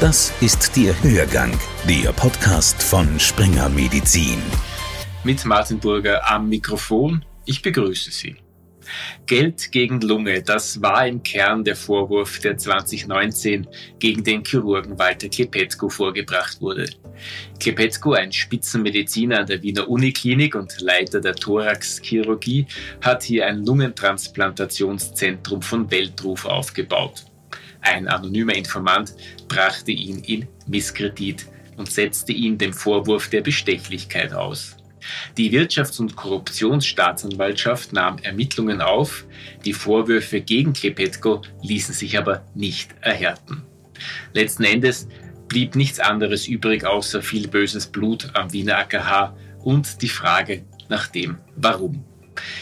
Das ist der Hörgang, der Podcast von Springer Medizin. Mit Martin Burger am Mikrofon. Ich begrüße Sie. Geld gegen Lunge, das war im Kern der Vorwurf, der 2019 gegen den Chirurgen Walter Klepetko vorgebracht wurde. Klepetko, ein Spitzenmediziner an der Wiener Uniklinik und Leiter der Thoraxchirurgie, hat hier ein Lungentransplantationszentrum von Weltruf aufgebaut. Ein anonymer Informant brachte ihn in Misskredit und setzte ihn dem Vorwurf der Bestechlichkeit aus. Die Wirtschafts- und Korruptionsstaatsanwaltschaft nahm Ermittlungen auf, die Vorwürfe gegen Klepetko ließen sich aber nicht erhärten. Letzten Endes blieb nichts anderes übrig außer viel böses Blut am Wiener AKH und die Frage nach dem Warum.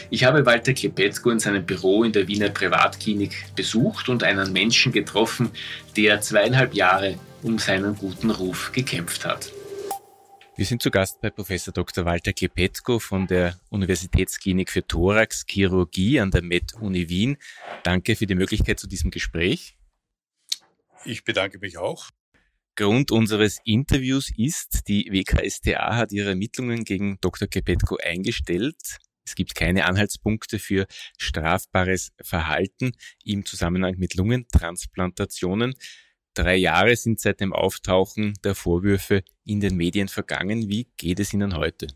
Ich habe Walter Klepetko in seinem Büro in der Wiener Privatklinik besucht und einen Menschen getroffen, der zweieinhalb Jahre um seinen guten Ruf gekämpft hat. Wir sind zu Gast bei Professor Dr. Walter Klepetko von der Universitätsklinik für Thoraxchirurgie an der Med-Uni Wien. Danke für die Möglichkeit zu diesem Gespräch. Ich bedanke mich auch. Grund unseres Interviews ist, die WKSTA hat ihre Ermittlungen gegen Dr. Klepetko eingestellt. Es gibt keine Anhaltspunkte für strafbares Verhalten im Zusammenhang mit Lungentransplantationen. Drei Jahre sind seit dem Auftauchen der Vorwürfe in den Medien vergangen. Wie geht es Ihnen heute?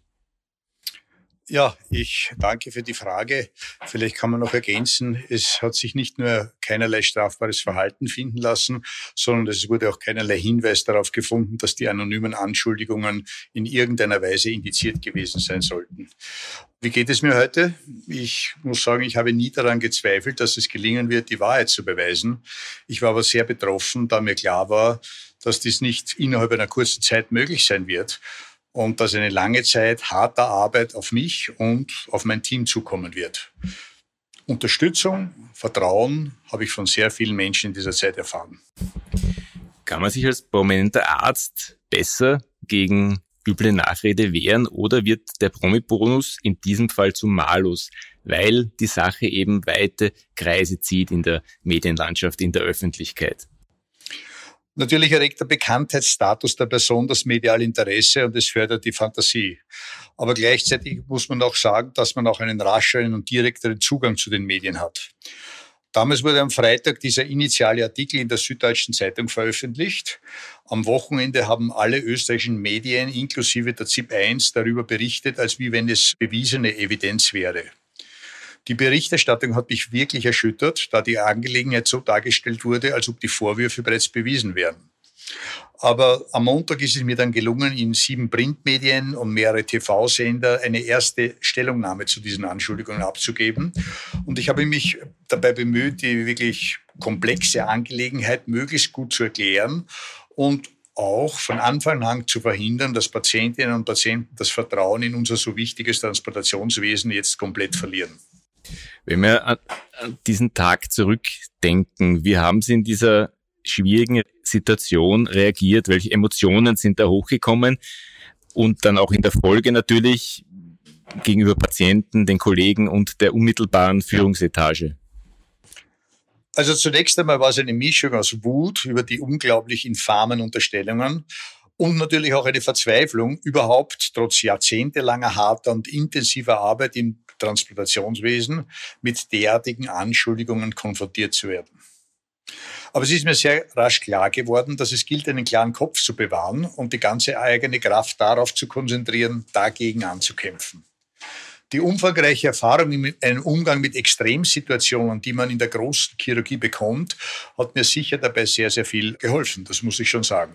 Ja, ich danke für die Frage. Vielleicht kann man noch ergänzen, es hat sich nicht nur keinerlei strafbares Verhalten finden lassen, sondern es wurde auch keinerlei Hinweis darauf gefunden, dass die anonymen Anschuldigungen in irgendeiner Weise indiziert gewesen sein sollten. Wie geht es mir heute? Ich muss sagen, ich habe nie daran gezweifelt, dass es gelingen wird, die Wahrheit zu beweisen. Ich war aber sehr betroffen, da mir klar war, dass dies nicht innerhalb einer kurzen Zeit möglich sein wird und dass eine lange Zeit harter Arbeit auf mich und auf mein Team zukommen wird. Unterstützung, Vertrauen habe ich von sehr vielen Menschen in dieser Zeit erfahren. Kann man sich als prominenter Arzt besser gegen üble Nachrede wehren oder wird der Promi-Bonus in diesem Fall zum Malus, weil die Sache eben weite Kreise zieht in der Medienlandschaft, in der Öffentlichkeit? Natürlich erregt der Bekanntheitsstatus der Person das mediale Interesse und es fördert die Fantasie. Aber gleichzeitig muss man auch sagen, dass man auch einen rascheren und direkteren Zugang zu den Medien hat. Damals wurde am Freitag dieser initiale Artikel in der Süddeutschen Zeitung veröffentlicht. Am Wochenende haben alle österreichischen Medien inklusive der ZIP 1 darüber berichtet, als wie wenn es bewiesene Evidenz wäre. Die Berichterstattung hat mich wirklich erschüttert, da die Angelegenheit so dargestellt wurde, als ob die Vorwürfe bereits bewiesen wären. Aber am Montag ist es mir dann gelungen, in sieben Printmedien und mehrere TV-Sender eine erste Stellungnahme zu diesen Anschuldigungen abzugeben. Und ich habe mich dabei bemüht, die wirklich komplexe Angelegenheit möglichst gut zu erklären und auch von Anfang an zu verhindern, dass Patientinnen und Patienten das Vertrauen in unser so wichtiges Transplantationswesen jetzt komplett verlieren. Wenn wir an, diesen Tag zurückdenken, wie haben Sie in dieser schwierigen Situation reagiert? Welche Emotionen sind da hochgekommen? Und dann auch in der Folge natürlich gegenüber Patienten, den Kollegen und der unmittelbaren Führungsetage? Also zunächst einmal war es eine Mischung aus Wut über die unglaublich infamen Unterstellungen und natürlich auch eine Verzweiflung, überhaupt trotz jahrzehntelanger harter und intensiver Arbeit im Transplantationswesen mit derartigen Anschuldigungen konfrontiert zu werden. Aber es ist mir sehr rasch klar geworden, dass es gilt, einen klaren Kopf zu bewahren und die ganze eigene Kraft darauf zu konzentrieren, dagegen anzukämpfen. Die umfangreiche Erfahrung im Umgang mit Extremsituationen, die man in der großen Chirurgie bekommt, hat mir sicher dabei sehr, sehr viel geholfen. Das muss ich schon sagen.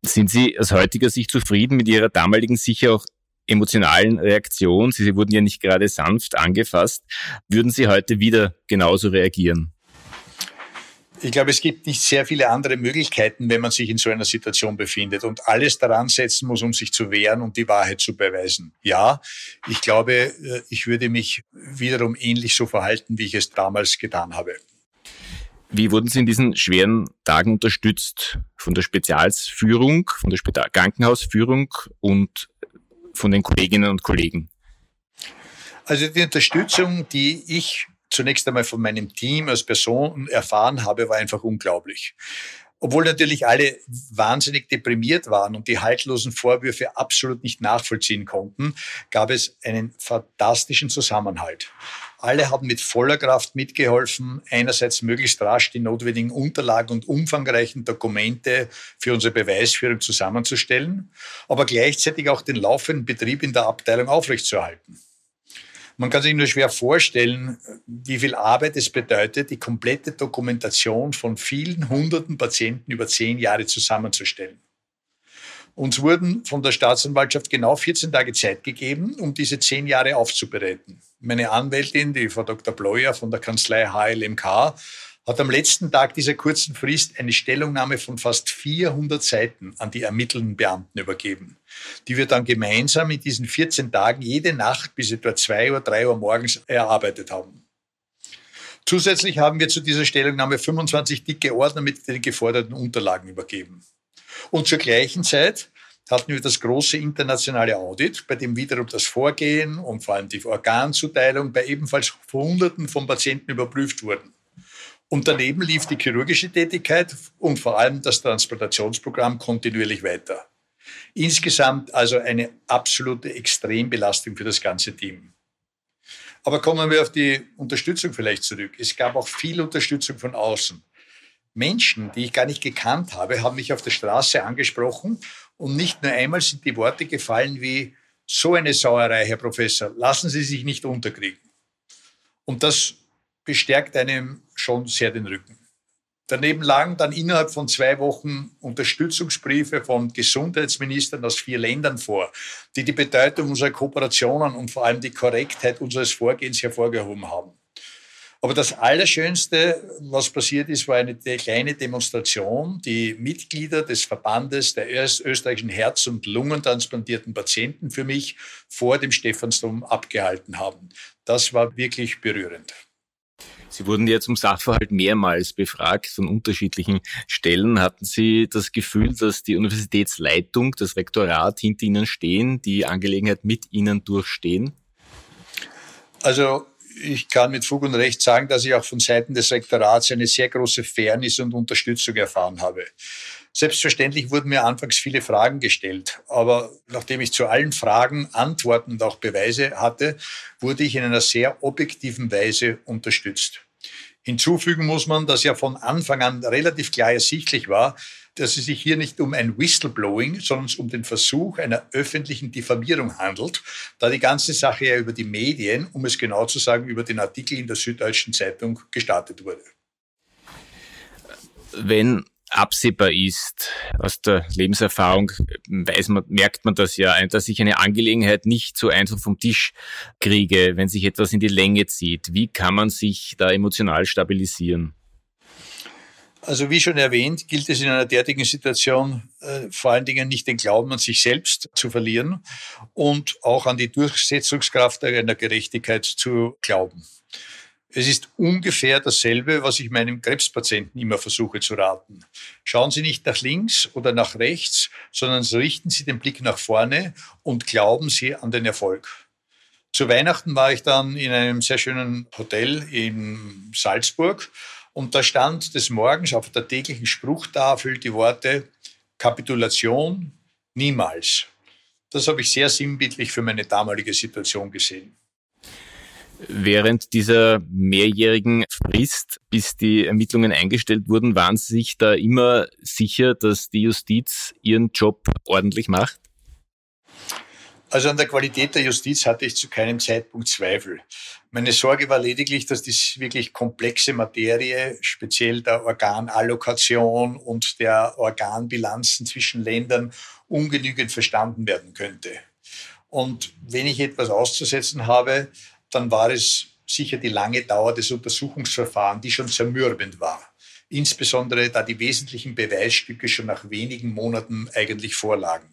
Sind Sie aus heutiger Sicht zufrieden mit Ihrer damaligen sicher auch emotionalen Reaktion? Sie wurden ja nicht gerade sanft angefasst. Würden Sie heute wieder genauso reagieren? Ich glaube, es gibt nicht sehr viele andere Möglichkeiten, wenn man sich in so einer Situation befindet und alles daran setzen muss, um sich zu wehren und die Wahrheit zu beweisen. Ja, ich glaube, äh, ich würde mich wiederum ähnlich so verhalten, wie ich es damals getan habe. Wie wurden Sie in diesen schweren Tagen unterstützt von der Spezialsführung, von der Spital Krankenhausführung und von den Kolleginnen und Kollegen? Also die Unterstützung, die ich zunächst einmal von meinem Team als Person erfahren habe, war einfach unglaublich. Obwohl natürlich alle wahnsinnig deprimiert waren und die haltlosen Vorwürfe absolut nicht nachvollziehen konnten, gab es einen fantastischen Zusammenhalt. Alle haben mit voller Kraft mitgeholfen, einerseits möglichst rasch die notwendigen Unterlagen und umfangreichen Dokumente für unsere Beweisführung zusammenzustellen, aber gleichzeitig auch den laufenden Betrieb in der Abteilung aufrechtzuerhalten. Man kann sich nur schwer vorstellen, wie viel Arbeit es bedeutet, die komplette Dokumentation von vielen hunderten Patienten über zehn Jahre zusammenzustellen. Uns wurden von der Staatsanwaltschaft genau 14 Tage Zeit gegeben, um diese zehn Jahre aufzubereiten. Meine Anwältin, die Frau Dr. Bleuer von der Kanzlei HLMK, hat am letzten Tag dieser kurzen Frist eine Stellungnahme von fast 400 Seiten an die ermittelnden Beamten übergeben, die wir dann gemeinsam in diesen 14 Tagen jede Nacht bis etwa 2 Uhr, 3 Uhr morgens erarbeitet haben. Zusätzlich haben wir zu dieser Stellungnahme 25 dicke Ordner mit den geforderten Unterlagen übergeben. Und zur gleichen Zeit hatten wir das große internationale Audit, bei dem wiederum das Vorgehen und vor allem die Organzuteilung bei ebenfalls Hunderten von Patienten überprüft wurden. Und daneben lief die chirurgische Tätigkeit und vor allem das Transplantationsprogramm kontinuierlich weiter. Insgesamt also eine absolute Extrembelastung für das ganze Team. Aber kommen wir auf die Unterstützung vielleicht zurück. Es gab auch viel Unterstützung von außen. Menschen, die ich gar nicht gekannt habe, haben mich auf der Straße angesprochen und nicht nur einmal sind die Worte gefallen wie, so eine Sauerei, Herr Professor, lassen Sie sich nicht unterkriegen. Und das bestärkt einem schon sehr den Rücken. Daneben lagen dann innerhalb von zwei Wochen Unterstützungsbriefe von Gesundheitsministern aus vier Ländern vor, die die Bedeutung unserer Kooperationen und vor allem die Korrektheit unseres Vorgehens hervorgehoben haben. Aber das Allerschönste, was passiert ist, war eine kleine Demonstration, die Mitglieder des Verbandes der österreichischen Herz- und Lungentransplantierten Patienten für mich vor dem Stephansdom abgehalten haben. Das war wirklich berührend. Sie wurden ja zum Sachverhalt mehrmals befragt von unterschiedlichen Stellen. Hatten Sie das Gefühl, dass die Universitätsleitung, das Rektorat hinter Ihnen stehen, die Angelegenheit mit Ihnen durchstehen? Also ich kann mit Fug und Recht sagen, dass ich auch von Seiten des Rektorats eine sehr große Fairness und Unterstützung erfahren habe. Selbstverständlich wurden mir anfangs viele Fragen gestellt, aber nachdem ich zu allen Fragen Antworten und auch Beweise hatte, wurde ich in einer sehr objektiven Weise unterstützt. Hinzufügen muss man, dass ja von Anfang an relativ klar ersichtlich war, dass es sich hier nicht um ein Whistleblowing, sondern um den Versuch einer öffentlichen Diffamierung handelt, da die ganze Sache ja über die Medien, um es genau zu sagen, über den Artikel in der Süddeutschen Zeitung gestartet wurde. Wenn absehbar ist. Aus der Lebenserfahrung weiß man, merkt man das ja, dass ich eine Angelegenheit nicht so einfach vom Tisch kriege, wenn sich etwas in die Länge zieht. Wie kann man sich da emotional stabilisieren? Also wie schon erwähnt, gilt es in einer derartigen Situation äh, vor allen Dingen nicht den Glauben an sich selbst zu verlieren und auch an die Durchsetzungskraft einer Gerechtigkeit zu glauben. Es ist ungefähr dasselbe, was ich meinem Krebspatienten immer versuche zu raten. Schauen Sie nicht nach links oder nach rechts, sondern richten Sie den Blick nach vorne und glauben Sie an den Erfolg. Zu Weihnachten war ich dann in einem sehr schönen Hotel in Salzburg und da stand des Morgens auf der täglichen Spruchtafel die Worte Kapitulation niemals. Das habe ich sehr sinnbildlich für meine damalige Situation gesehen. Während dieser mehrjährigen Frist, bis die Ermittlungen eingestellt wurden, waren Sie sich da immer sicher, dass die Justiz ihren Job ordentlich macht? Also an der Qualität der Justiz hatte ich zu keinem Zeitpunkt Zweifel. Meine Sorge war lediglich, dass die wirklich komplexe Materie, speziell der Organallokation und der Organbilanzen zwischen Ländern, ungenügend verstanden werden könnte. Und wenn ich etwas auszusetzen habe, dann war es sicher die lange Dauer des Untersuchungsverfahrens, die schon zermürbend war. Insbesondere da die wesentlichen Beweisstücke schon nach wenigen Monaten eigentlich vorlagen.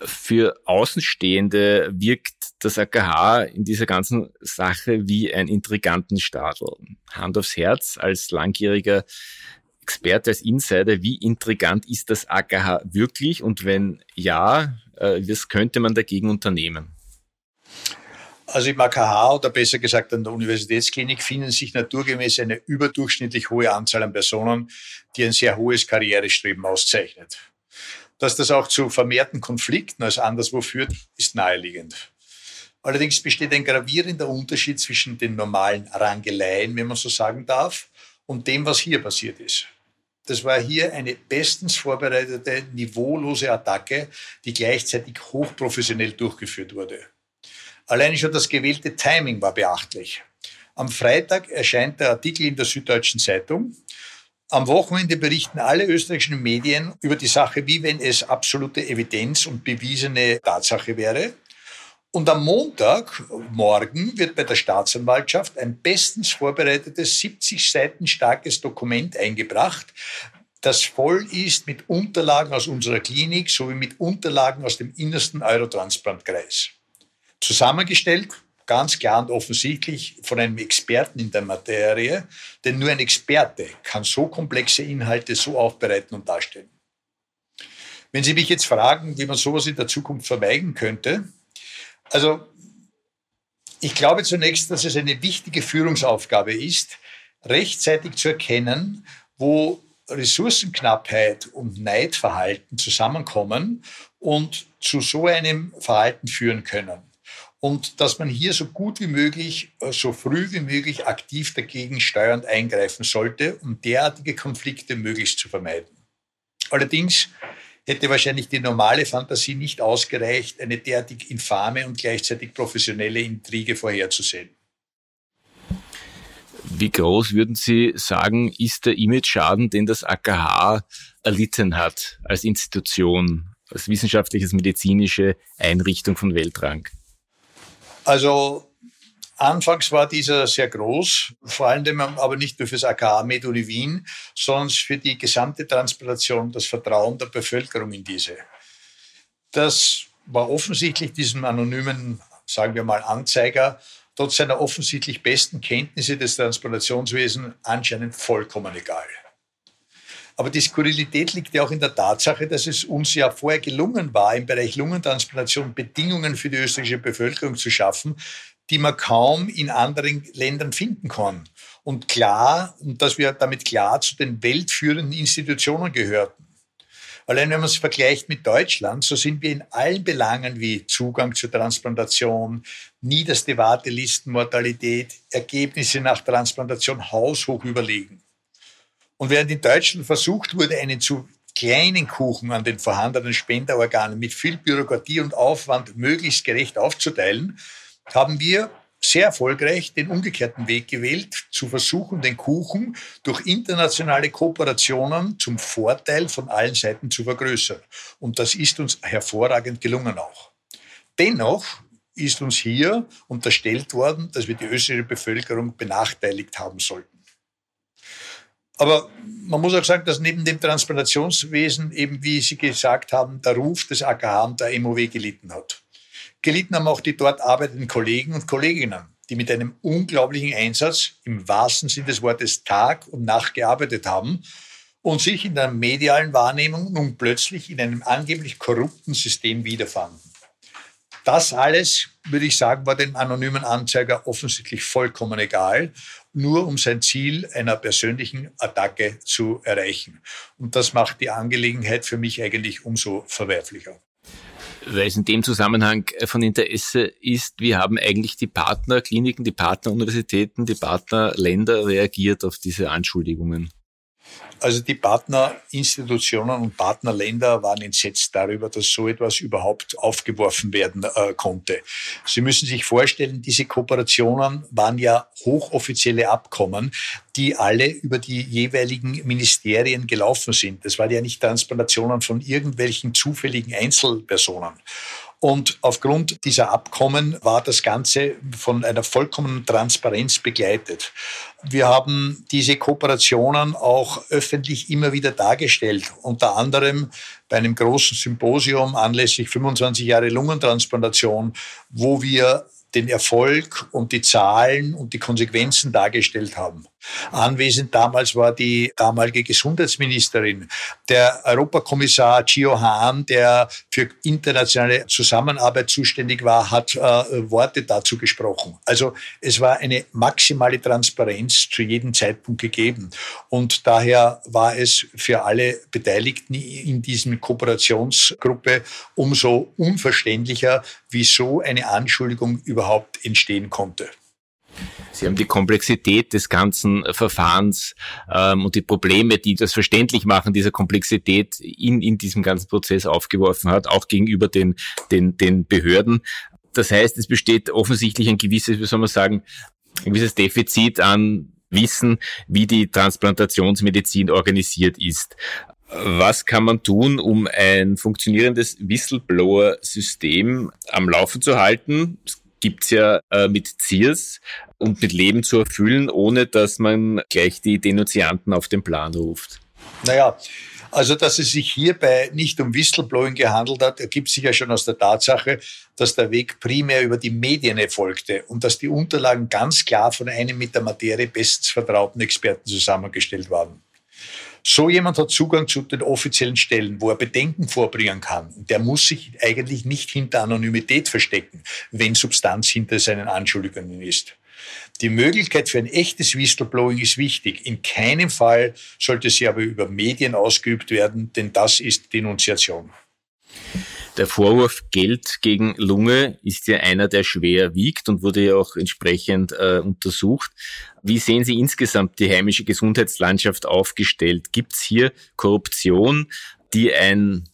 Für Außenstehende wirkt das AKH in dieser ganzen Sache wie ein Intrigantenstadel. Hand aufs Herz, als langjähriger Experte, als Insider, wie intrigant ist das AKH wirklich? Und wenn ja, äh, was könnte man dagegen unternehmen? Also im AKH oder besser gesagt an der Universitätsklinik finden sich naturgemäß eine überdurchschnittlich hohe Anzahl an Personen, die ein sehr hohes Karrierestreben auszeichnet. Dass das auch zu vermehrten Konflikten als anderswo führt, ist naheliegend. Allerdings besteht ein gravierender Unterschied zwischen den normalen Rangeleien, wenn man so sagen darf, und dem, was hier passiert ist. Das war hier eine bestens vorbereitete, niveaulose Attacke, die gleichzeitig hochprofessionell durchgeführt wurde. Alleine schon das gewählte Timing war beachtlich. Am Freitag erscheint der Artikel in der Süddeutschen Zeitung. Am Wochenende berichten alle österreichischen Medien über die Sache, wie wenn es absolute Evidenz und bewiesene Tatsache wäre. Und am Montagmorgen wird bei der Staatsanwaltschaft ein bestens vorbereitetes, 70 Seiten starkes Dokument eingebracht, das voll ist mit Unterlagen aus unserer Klinik sowie mit Unterlagen aus dem innersten Eurotransplants Zusammengestellt, ganz klar und offensichtlich von einem Experten in der Materie, denn nur ein Experte kann so komplexe Inhalte so aufbereiten und darstellen. Wenn Sie mich jetzt fragen, wie man sowas in der Zukunft vermeiden könnte, also ich glaube zunächst, dass es eine wichtige Führungsaufgabe ist, rechtzeitig zu erkennen, wo Ressourcenknappheit und Neidverhalten zusammenkommen und zu so einem Verhalten führen können. Und dass man hier so gut wie möglich, äh, so früh wie möglich aktiv dagegen steuernd eingreifen sollte, um derartige Konflikte möglichst zu vermeiden. Allerdings hätte wahrscheinlich die normale Fantasie nicht ausgereicht, eine derartig infame und gleichzeitig professionelle Intrige vorherzusehen. Wie groß würden Sie sagen, ist der Image-Schaden, den das AKH erlitten hat als Institution, als wissenschaftliches medizinische Einrichtung von Weltrang? Also Anfangs war dieser sehr groß, vor allem aber nicht nur für das AKA Meduni Wien, sondern für die gesamte Transplantation, das Vertrauen der Bevölkerung in diese. Das war offensichtlich diesem anonymen, sagen wir mal, Anzeiger, trotz seiner offensichtlich besten Kenntnisse des Transplantationswesens anscheinend vollkommen egal. Aber die Skurrilität liegt ja auch in der Tatsache, dass es uns ja vorher gelungen war, im Bereich Lungentransplantation Bedingungen für die österreichische Bevölkerung zu schaffen, die man kaum in anderen Ländern finden kann. Und klar, und dass wir damit klar zu den weltführenden Institutionen gehörten. Allein wenn man es vergleicht mit Deutschland, so sind wir in allen Belangen wie Zugang zur Transplantation, niederste Wartelistenmortalität, Ergebnisse nach Transplantation haushoch überlegen. Und während in Deutschland versucht wurde, einen zu kleinen Kuchen an den vorhandenen Spenderorganen mit viel Bürokratie und Aufwand möglichst gerecht aufzuteilen, haben wir sehr erfolgreich den umgekehrten Weg gewählt, zu versuchen, den Kuchen durch internationale Kooperationen zum Vorteil von allen Seiten zu vergrößern. Und das ist uns hervorragend gelungen auch. Dennoch ist uns hier unterstellt worden, dass wir die österreichische Bevölkerung benachteiligt haben sollten. Aber man muss auch sagen, dass neben dem Transplantationswesen eben, wie Sie gesagt haben, der Ruf des AKH und der MOW gelitten hat. Gelitten haben auch die dort arbeitenden Kollegen und Kolleginnen, die mit einem unglaublichen Einsatz im wahrsten Sinne des Wortes Tag und Nacht gearbeitet haben und sich in der medialen Wahrnehmung nun plötzlich in einem angeblich korrupten System wiederfanden. Das alles, würde ich sagen, war dem anonymen Anzeiger offensichtlich vollkommen egal, nur um sein Ziel einer persönlichen Attacke zu erreichen. Und das macht die Angelegenheit für mich eigentlich umso verwerflicher weil es in dem Zusammenhang von Interesse ist, wie haben eigentlich die Partnerkliniken, die Partneruniversitäten, die Partnerländer reagiert auf diese Anschuldigungen? Also die Partnerinstitutionen und Partnerländer waren entsetzt darüber, dass so etwas überhaupt aufgeworfen werden äh, konnte. Sie müssen sich vorstellen, diese Kooperationen waren ja hochoffizielle Abkommen, die alle über die jeweiligen Ministerien gelaufen sind. Das waren ja nicht Transplantationen von irgendwelchen zufälligen Einzelpersonen. Und aufgrund dieser Abkommen war das Ganze von einer vollkommenen Transparenz begleitet. Wir haben diese Kooperationen auch öffentlich immer wieder dargestellt, unter anderem bei einem großen Symposium anlässlich 25 Jahre Lungentransplantation, wo wir den Erfolg und die Zahlen und die Konsequenzen dargestellt haben. Anwesend damals war die damalige Gesundheitsministerin, der Europakommissar Gio Hahn, der für internationale Zusammenarbeit zuständig war, hat äh, Worte dazu gesprochen. Also es war eine maximale Transparenz zu jedem Zeitpunkt gegeben. Und daher war es für alle Beteiligten in diesem Kooperationsgruppe umso unverständlicher, wieso eine Anschuldigung überhaupt entstehen konnte. Sie haben die Komplexität des ganzen Verfahrens ähm, und die Probleme, die das verständlich machen, dieser Komplexität in, in diesem ganzen Prozess aufgeworfen hat, auch gegenüber den, den, den Behörden. Das heißt, es besteht offensichtlich ein gewisses, wie soll man sagen, ein gewisses Defizit an Wissen, wie die Transplantationsmedizin organisiert ist. Was kann man tun, um ein funktionierendes Whistleblower-System am Laufen zu halten? Es gibt's ja äh, mit Ziers und mit Leben zu erfüllen, ohne dass man gleich die Denunzianten auf den Plan ruft. Naja, also, dass es sich hierbei nicht um Whistleblowing gehandelt hat, ergibt sich ja schon aus der Tatsache, dass der Weg primär über die Medien erfolgte und dass die Unterlagen ganz klar von einem mit der Materie bestens vertrauten Experten zusammengestellt waren. So jemand hat Zugang zu den offiziellen Stellen, wo er Bedenken vorbringen kann. Der muss sich eigentlich nicht hinter Anonymität verstecken, wenn Substanz hinter seinen Anschuldigungen ist. Die Möglichkeit für ein echtes Whistleblowing ist wichtig. In keinem Fall sollte sie aber über Medien ausgeübt werden, denn das ist Denunziation. Der Vorwurf Geld gegen Lunge ist ja einer, der schwer wiegt und wurde ja auch entsprechend äh, untersucht. Wie sehen Sie insgesamt die heimische Gesundheitslandschaft aufgestellt? Gibt es hier Korruption, die ein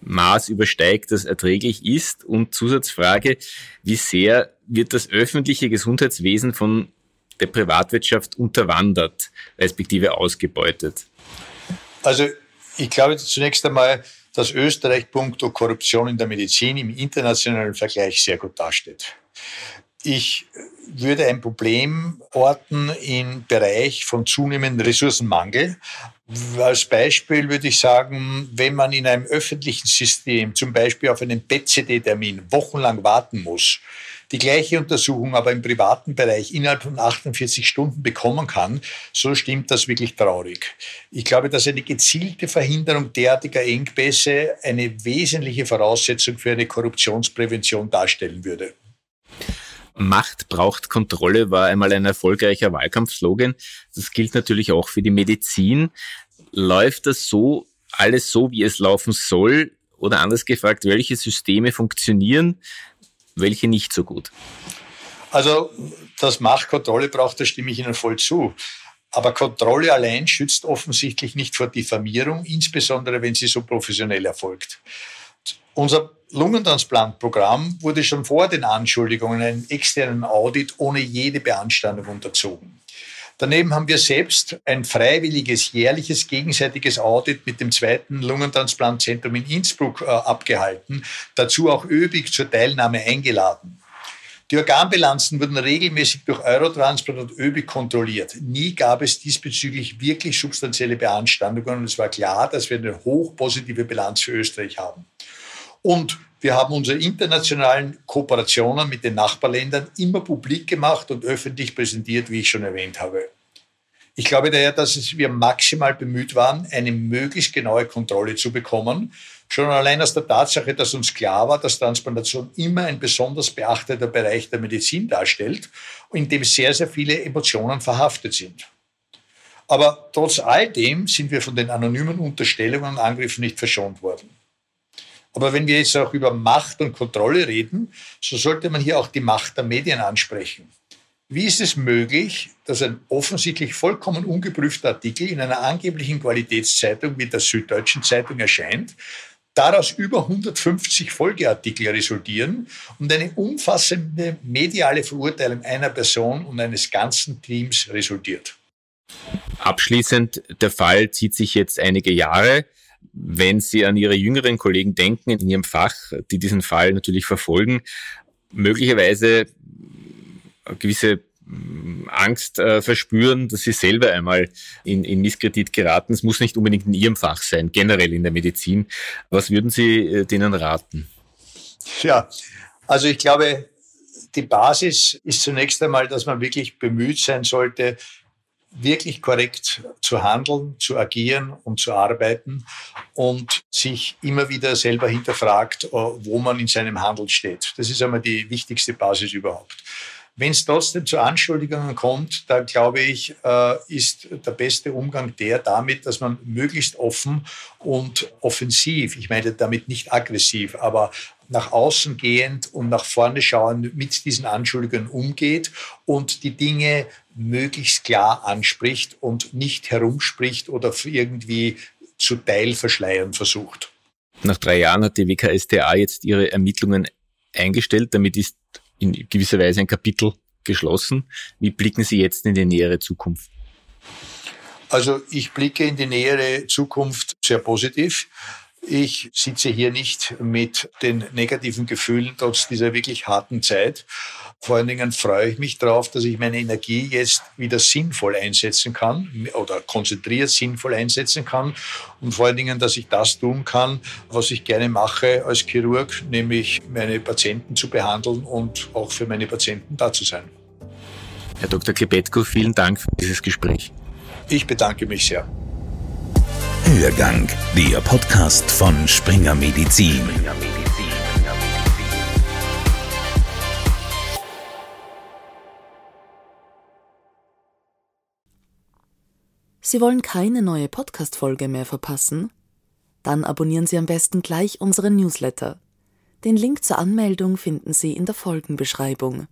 Maß übersteigt, das erträglich ist? Und Zusatzfrage, wie sehr wird das öffentliche Gesundheitswesen von der Privatwirtschaft unterwandert, respektive ausgebeutet? Also ich glaube zunächst einmal, dass Österreich punkto Korruption in der Medizin im internationalen Vergleich sehr gut dasteht. Ich würde ein Problem orten im Bereich von zunehmendem Ressourcenmangel. Als Beispiel würde ich sagen, wenn man in einem öffentlichen System zum Beispiel auf einen PCD-Termin wochenlang warten muss, die gleiche Untersuchung aber im privaten Bereich innerhalb von 48 Stunden bekommen kann, so stimmt das wirklich traurig. Ich glaube, dass eine gezielte Verhinderung derartiger Engpässe eine wesentliche Voraussetzung für eine Korruptionsprävention darstellen würde. Macht braucht Kontrolle war einmal ein erfolgreicher Wahlkampfslogan. Das gilt natürlich auch für die Medizin. Läuft das so, alles so, wie es laufen soll? Oder anders gefragt, welche Systeme funktionieren, welche nicht so gut? Also, dass Machtkontrolle braucht, da stimme ich Ihnen voll zu. Aber Kontrolle allein schützt offensichtlich nicht vor Diffamierung, insbesondere wenn sie so professionell erfolgt. Unser Lungentransplantprogramm wurde schon vor den Anschuldigungen einem externen Audit ohne jede Beanstandung unterzogen. Daneben haben wir selbst ein freiwilliges jährliches gegenseitiges Audit mit dem zweiten Lungentransplantzentrum in Innsbruck äh, abgehalten, dazu auch ÖBIG zur Teilnahme eingeladen. Die Organbilanzen wurden regelmäßig durch Eurotransplant und ÖBIG kontrolliert. Nie gab es diesbezüglich wirklich substanzielle Beanstandungen und es war klar, dass wir eine hochpositive Bilanz für Österreich haben. Und wir haben unsere internationalen Kooperationen mit den Nachbarländern immer publik gemacht und öffentlich präsentiert, wie ich schon erwähnt habe. Ich glaube daher, dass wir maximal bemüht waren, eine möglichst genaue Kontrolle zu bekommen. Schon allein aus der Tatsache, dass uns klar war, dass Transplantation immer ein besonders beachteter Bereich der Medizin darstellt, in dem sehr, sehr viele Emotionen verhaftet sind. Aber trotz all dem sind wir von den anonymen Unterstellungen und Angriffen nicht verschont worden. Aber wenn wir jetzt auch über Macht und Kontrolle reden, so sollte man hier auch die Macht der Medien ansprechen. Wie ist es möglich, dass ein offensichtlich vollkommen ungeprüfter Artikel in einer angeblichen Qualitätszeitung wie der Süddeutschen Zeitung erscheint, daraus über 150 Folgeartikel resultieren und eine umfassende mediale Verurteilung einer Person und eines ganzen Teams resultiert? Abschließend, der Fall zieht sich jetzt einige Jahre wenn Sie an Ihre jüngeren Kollegen denken in Ihrem Fach, die diesen Fall natürlich verfolgen, möglicherweise gewisse mm, Angst äh, verspüren, dass sie selber einmal in, in Misskredit geraten. Es muss nicht unbedingt in Ihrem Fach sein, generell in der Medizin. Was würden Sie äh, denen raten? Ja, also ich glaube, die Basis ist zunächst einmal, dass man wirklich bemüht sein sollte, wirklich korrekt zu handeln, zu agieren und zu arbeiten und sich immer wieder selber hinterfragt, äh, wo man in seinem Handeln steht. Das ist einmal die wichtigste Basis überhaupt. Wenn es trotzdem zu Anschuldigungen kommt, dann glaube ich, äh, ist der beste Umgang der damit, dass man möglichst offen und offensiv, ich meine damit nicht aggressiv, aber nach außen gehend und nach vorne schauend mit diesen Anschuldigungen umgeht und die Dinge möglichst klar anspricht und nicht herumspricht oder irgendwie zu Teilverschleiern versucht. Nach drei Jahren hat die WKStA jetzt ihre Ermittlungen eingestellt. Damit ist in gewisser Weise ein Kapitel geschlossen. Wie blicken Sie jetzt in die nähere Zukunft? Also ich blicke in die nähere Zukunft sehr positiv. Ich sitze hier nicht mit den negativen Gefühlen trotz dieser wirklich harten Zeit. Vor allen Dingen freue ich mich darauf, dass ich meine Energie jetzt wieder sinnvoll einsetzen kann oder konzentriert sinnvoll einsetzen kann und vor allen Dingen, dass ich das tun kann, was ich gerne mache als Chirurg, nämlich meine Patienten zu behandeln und auch für meine Patienten da zu sein. Herr Dr. Kebetko, vielen Dank für dieses Gespräch. Ich bedanke mich sehr. Hörgang, der Podcast von Springer Medizin. Sie wollen keine neue Podcast-Folge mehr verpassen? Dann abonnieren Sie am besten gleich unseren Newsletter. Den Link zur Anmeldung finden Sie in der Folgenbeschreibung.